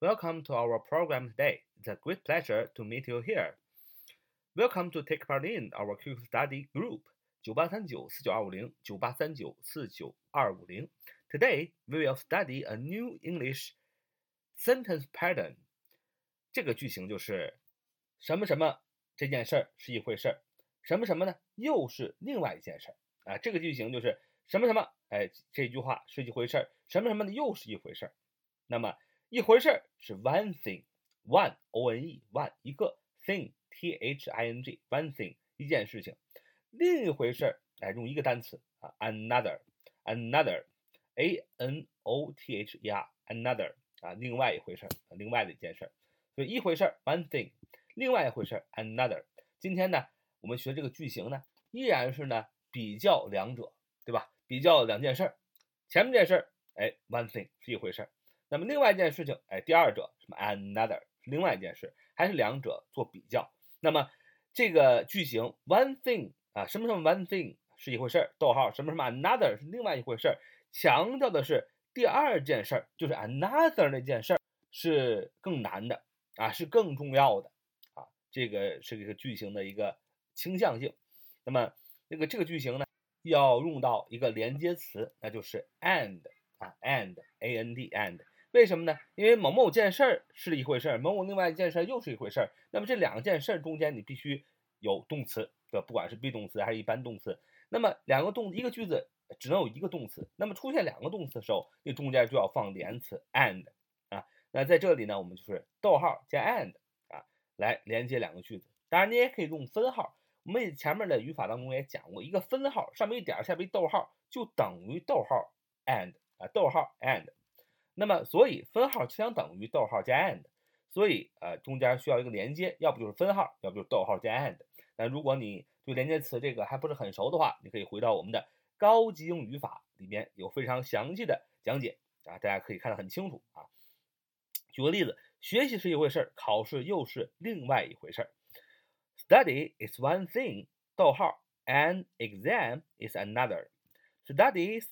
Welcome to our program today. It's a great pleasure to meet you here. Welcome to take part in our Q study group. 九八三九四九二五零九八三九四九二五零。Today we will study a new English sentence pattern. 这个句型就是什么什么这件事儿是一回事儿，什么什么呢又是另外一件事儿啊。这个句型就是什么什么，哎，这句话是一回事儿，什么什么的又是一回事儿。那么一回事儿是 one thing，one o n e one 一个 thing t h i n g one thing 一件事情。另一回事儿，哎，用一个单词啊，another，another a n o t h e r another 啊，另外一回事儿，另外的一件事儿。所以一回事儿 one thing，另外一回事儿 another。今天呢，我们学这个句型呢，依然是呢比较两者，对吧？比较两件事儿，前面这事儿，哎，one thing 是一回事儿。那么另外一件事情，哎，第二者什么 another 另外一件事，还是两者做比较。那么这个句型 one thing 啊，什么什么 one thing 是一回事儿，逗号什么什么 another 是另外一回事儿，强调的是第二件事儿，就是 another 那件事儿是更难的啊，是更重要的啊，这个是一个句型的一个倾向性。那么这个这个句型呢，要用到一个连接词，那就是 and 啊，and a n d and。为什么呢？因为某某件事儿是一回事儿，某某另外一件事儿又是一回事儿。那么这两件事儿中间你必须有动词，对吧？不管是 be 动词还是一般动词。那么两个动一个句子只能有一个动词。那么出现两个动词的时候，你中间就要放连词 and 啊。那在这里呢，我们就是逗号加 and 啊，来连接两个句子。当然你也可以用分号。我们前面的语法当中也讲过，一个分号上面一点下边逗号就等于逗号 and 啊，逗号 and。那么，所以分号相等于逗号加 and，所以呃中间需要一个连接，要不就是分号，要不就是逗号加 and。那如果你对连接词这个还不是很熟的话，你可以回到我们的高级英语法里面有非常详细的讲解啊，大家可以看得很清楚啊。举个例子，学习是一回事儿，考试又是另外一回事儿。Study is one thing，逗号，and exam is another。Studies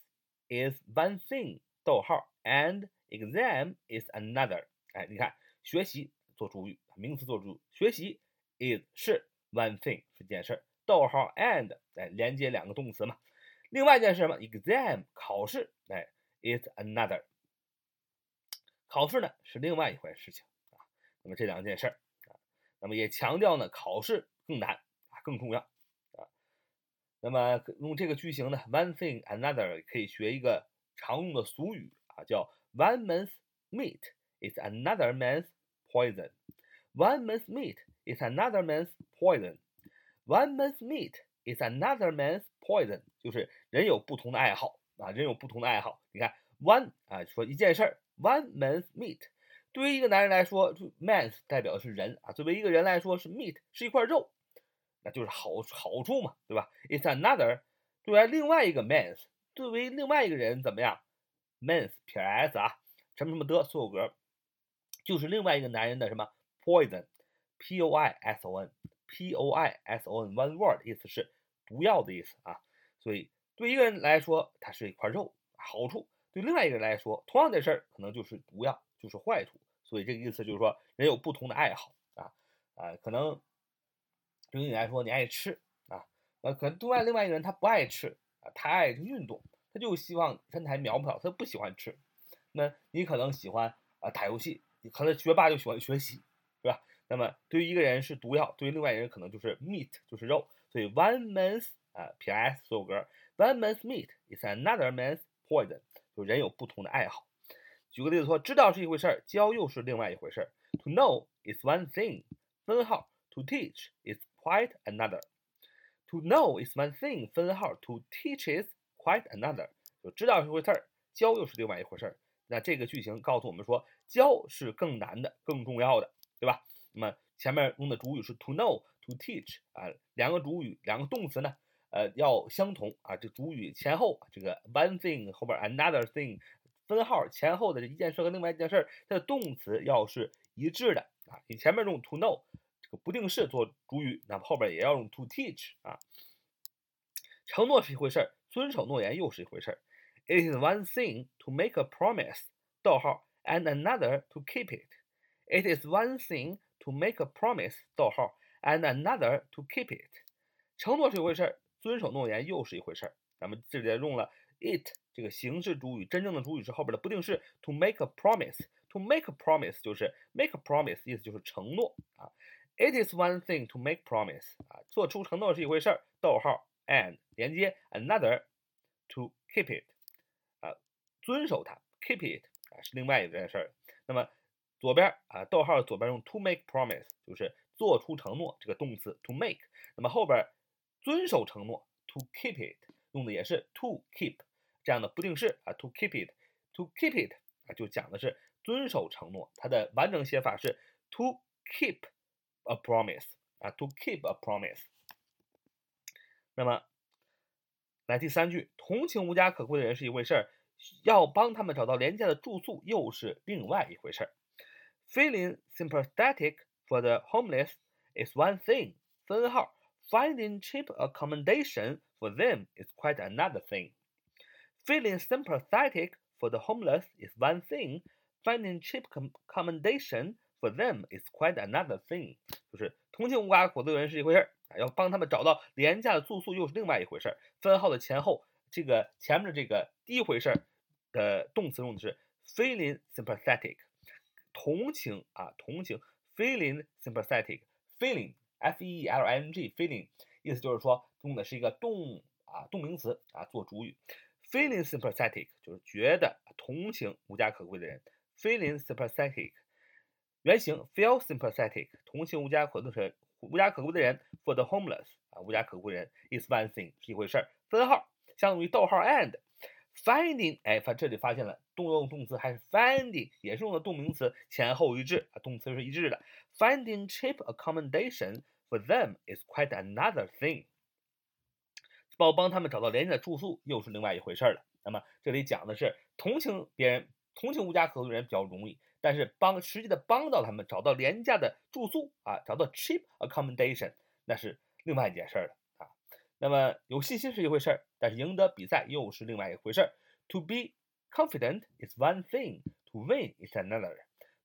is one thing，逗号，and Exam is another，哎，你看，学习做主语，名词做主语，学习 is 是 one thing 是一件事儿，逗号 and 哎连接两个动词嘛。另外一件事什么？Exam 考试哎 is another，考试呢是另外一回事情啊。那么这两件事儿啊，那么也强调呢考试更难啊更重要啊。那么用这个句型呢，one thing another 可以学一个常用的俗语啊，叫。One man's meat is another man's poison. One man's meat is another man's poison. One man's meat is another man's poison. 就是人有不同的爱好啊，人有不同的爱好。你看，one 啊，说一件事儿，one man's meat。对于一个男人来说，man 代表的是人啊，作为一个人来说是 meat 是一块肉，那就是好好处嘛，对吧？It's another 对于另外一个 man's，作为另外一个人怎么样 ？man's 撇 s 啊，什么什么的所有格，就是另外一个男人的什么 poison，p o i s o n，p o i s o n，one word 意思是毒药的意思啊。所以对一个人来说，它是一块肉，好处；对另外一个人来说，同样的事儿可能就是毒药，就是坏处。所以这个意思就是说，人有不同的爱好啊啊，可能对于你来说，你爱吃啊，呃，可能对外另外一个人他不爱吃啊，他爱运动。他就希望身材苗条，他不喜欢吃。那你可能喜欢啊打游戏，你可能学霸就喜欢学习，是吧？那么对于一个人是毒药，对于另外一个人可能就是 meat，就是肉。所以 one man's 啊 P.S. 所有格，one man's meat is another man's poison。就人有不同的爱好。举个例子说，知道是一回事儿，教又是另外一回事儿。To know is one thing，分号。To teach is quite another。To know is one thing，分号。To teach is Quite another，就知道是回事儿，教又是另外一回事儿。那这个句型告诉我们说，教是更难的、更重要的，对吧？那么前面用的主语是 to know，to teach 啊，两个主语，两个动词呢，呃，要相同啊。这主语前后这个 one thing 后边 another thing，分号前后的这一件事和另外一件事，它的动词要是一致的啊。你前面用 to know 这个不定式做主语，那么后边也要用 to teach 啊。承诺是一回事儿。遵守诺言又是一回事儿。It is one thing to make a promise，逗号 and another to keep it. It is one thing to make a promise，逗号，and another to keep it。承诺是一回事儿，遵守诺言又是一回事儿。咱们这里用了 it 这个形式主语，真正的主语是后边的不定式 to make a promise。to make a promise 就是 make a promise，意思就是承诺啊。It is one thing to make promise 啊，做出承诺是一回事儿，逗号 and 连接 another to keep it 啊，遵守它 keep it 啊是另外一件事儿。那么左边啊，逗号左边用 to make promise，就是做出承诺这个动词 to make。那么后边遵守承诺 to keep it，用的也是 to keep 这样的不定式啊，to keep it，to keep it 啊，就讲的是遵守承诺。它的完整写法是 to keep a promise 啊，to keep a promise。那么来第三句，同情无家可归的人是一回事儿，要帮他们找到廉价的住宿又是另外一回事儿。Feeling sympathetic for the homeless is one thing. 分号 Finding cheap accommodation for them is quite another thing. Feeling sympathetic for the homeless is one thing. Finding cheap accommodation for them is quite another thing. 就是同情无家可归的人是一回事儿，要帮他们找到廉价的住宿又是另外一回事儿。分号的前后，这个前面的这个第一回事儿的动词用的是 feeling sympathetic。同情啊，同情，feeling sympathetic，feeling f e e l i n g feeling 意思就是说用的是一个动啊动名词啊做主语，feeling sympathetic 就是觉得同情无家可归的人，feeling sympathetic 原型 feel sympathetic 同情无家可归的人无家可归的人 for the homeless 啊无家可归人 is one thing 是一回事儿，分号相当于逗号 and。Finding，哎，发这里发现了动用动词还是 finding，也是用的动名词，前后一致啊，动词是一致的。Finding cheap accommodation for them is quite another thing。帮帮他们找到廉价的住宿又是另外一回事了。那么这里讲的是同情别人，同情无家可归的人比较容易，但是帮实际的帮到他们找到廉价的住宿啊，找到 cheap accommodation 那是另外一件事儿了啊。那么有信心是一回事儿，但是赢得比赛又是另外一回事儿。To be confident is one thing, to win is another.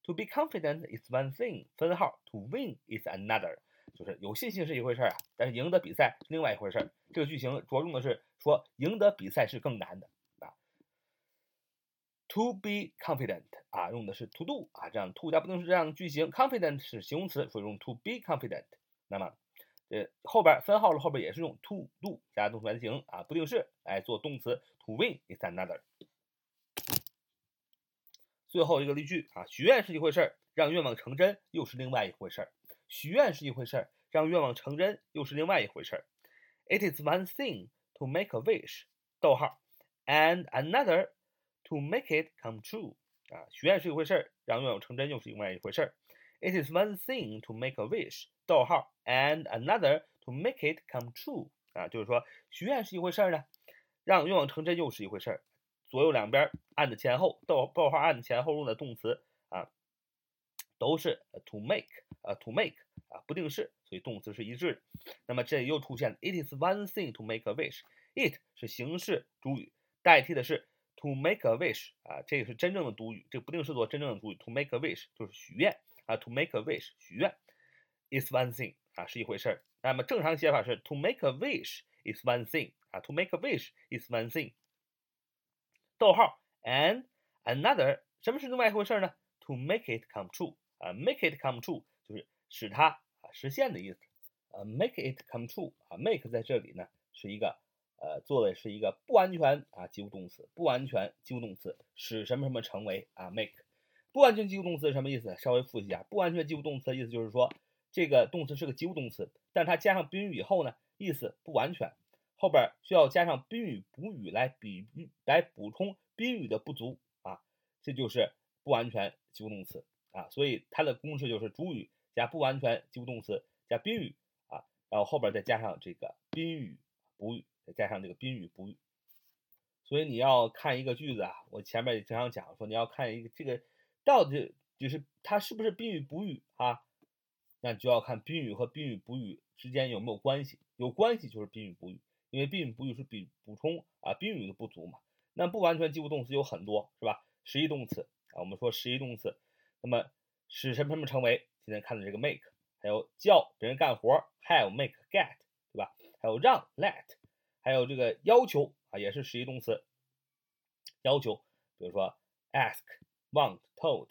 To be confident is one thing. 分号，to win is another，就是有信心是一回事儿啊，但是赢得比赛是另外一回事儿。这个句型着重的是说赢得比赛是更难的。To be confident 啊，用的是 to do 啊，这样 to 加不定式这样的句型，confident 是形容词，所以用 to be confident。那么呃，后边分号了，后边也是用 to do 加动词原形啊，不定式来做动词 to win is another。最后一个例句啊，许愿是一回事儿，让愿望成真又是另外一回事儿。许愿是一回事儿，让愿望成真又是另外一回事儿。It is one thing to make a wish，逗号，and another to make it come true。啊，许愿是一回事儿，让愿望成真又是另外一回事儿。It is one thing to make a wish，逗号，and another to make it come true。啊，就是说许愿是一回事儿呢，让愿望成真又是一回事儿。左右两边按的前后，逗逗号按的前后用的动词啊，都是 to make，啊 to make，啊不定式，所以动词是一致的。那么这里又出现 it is one thing to make a wish，it 是形式主语，代替的是 to make a wish，啊这个是真正的主语，这个不定式做真正的主语 to make a wish 就是许愿。啊，to make a wish 许愿，is one thing 啊是一回事儿。那么正常写法是 to make a wish is one thing 啊，to make a wish is one thing。逗号 and another 什么是另外一回事儿呢？to make it come true 啊，make it come true 就是使它啊实现的意思。呃，make it come true 啊，make 在这里呢是一个 呃做的是一个不完全啊及物动词，不完全及物动词使什么什么成为啊 make。不完全及物动词是什么意思？稍微复习一下，不完全及物动词的意思就是说，这个动词是个及物动词，但它加上宾语以后呢，意思不完全，后边需要加上宾语补语来比喻来补充宾语的不足啊，这就是不完全及物动词啊。所以它的公式就是主语加不完全及物动词加宾语啊，然后后边再加上这个宾语补语，再加上这个宾语补语。所以你要看一个句子啊，我前面也经常讲说，你要看一个这个。到底就是它是不是宾语补语啊？那就要看宾语和宾语补语之间有没有关系，有关系就是宾语补语，因为宾语补语是比补充啊宾语的不足嘛。那不完全及物动词有很多是吧？实义动词啊，我们说实义动词，那么使什么什么成为？今天看的这个 make，还有叫别人干活，have make get，对吧？还有让 let，还有这个要求啊，也是实义动词，要求，比如说 ask、want、told、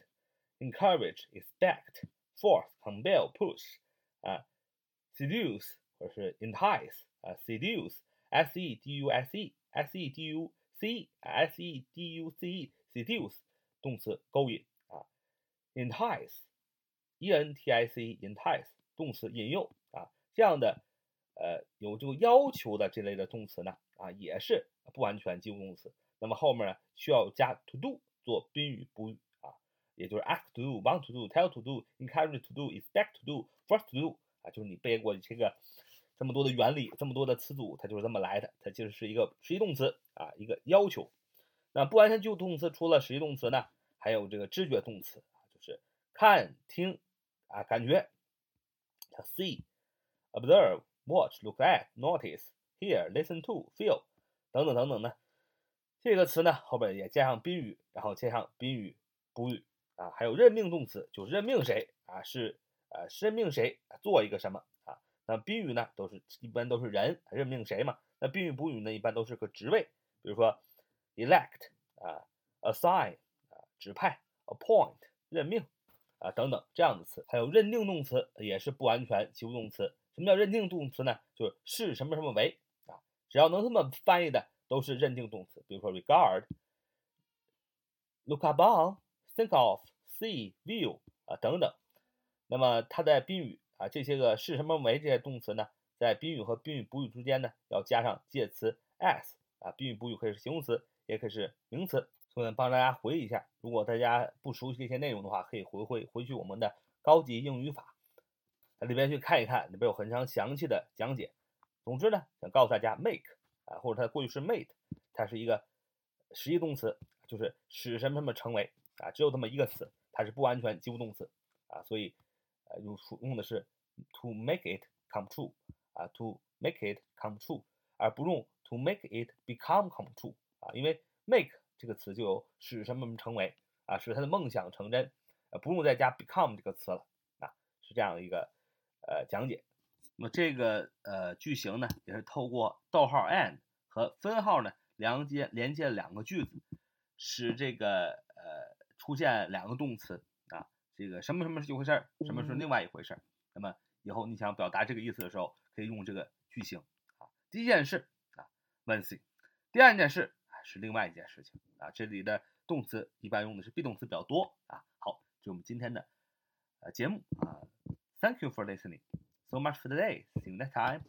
encourage、expect、force、compel、push 啊，seduce 或者是 entice 啊，seduce，s e d u s e，s e d u c e，s e d u c e，seduce 动词勾引啊，entice，e n t i c e，entice 动词引诱啊，这样的。呃，有这个要求的这类的动词呢，啊，也是不完全及物动词。那么后面呢，需要加 to do 做宾语补语啊，也就是 ask to do、want to do、tell to do、encourage to do、expect to do、force to do 啊，就是你背过这个这么多的原理，这么多的词组，它就是这么来的。它其实是一个实义动词啊，一个要求。那不完全及物动词除了实义动词呢，还有这个知觉动词，就是看、听啊，感觉，see、observe。Watch, look at, notice, hear, listen to, feel，等等等等呢？这个词呢后边也加上宾语，然后加上宾语补语啊，还有任命动词，就任命谁啊？是呃，任命谁做一个什么啊？那宾语呢都是一般都是人任命谁嘛？那宾语补语呢一般都是个职位，比如说 elect 啊，assign 啊，指派，appoint 任命啊等等这样的词，还有认定动词也是不完全及物动词。什么叫认定动词呢？就是视什么什么为啊，只要能这么翻译的，都是认定动词。比如说 regard、look upon、think of、see、view 啊等等。那么它在宾语啊这些个视什么为这些动词呢，在宾语和宾语补语之间呢，要加上介词 as 啊，宾语补语可以是形容词，也可以是名词。所以呢帮大家回忆一下，如果大家不熟悉这些内容的话，可以回回回去我们的高级英语法。里边去看一看，里边有很长详细的讲解。总之呢，想告诉大家，make 啊，或者它的过去式 made，它是一个实义动词，就是使什么什么成为啊，只有这么一个词，它是不完全及物动词啊，所以呃用用的是 to make it come true 啊，to make it come true，而不用 to make it become come true 啊，因为 make 这个词就有使什么什么成为啊，使他的梦想成真，呃，不用再加 become 这个词了啊，是这样的一个。呃，讲解，那么这个呃句型呢，也是透过逗号 and 和分号呢连接连接两个句子，使这个呃出现两个动词啊，这个什么什么是一回事儿，什么是另外一回事儿。那么以后你想表达这个意思的时候，可以用这个句型啊。第一件事啊，one thing；第二件事是另外一件事情啊。这里的动词一般用的是 be 动词比较多啊。好，就我们今天的呃节目啊。Thank you for listening. So much for today. See you next time.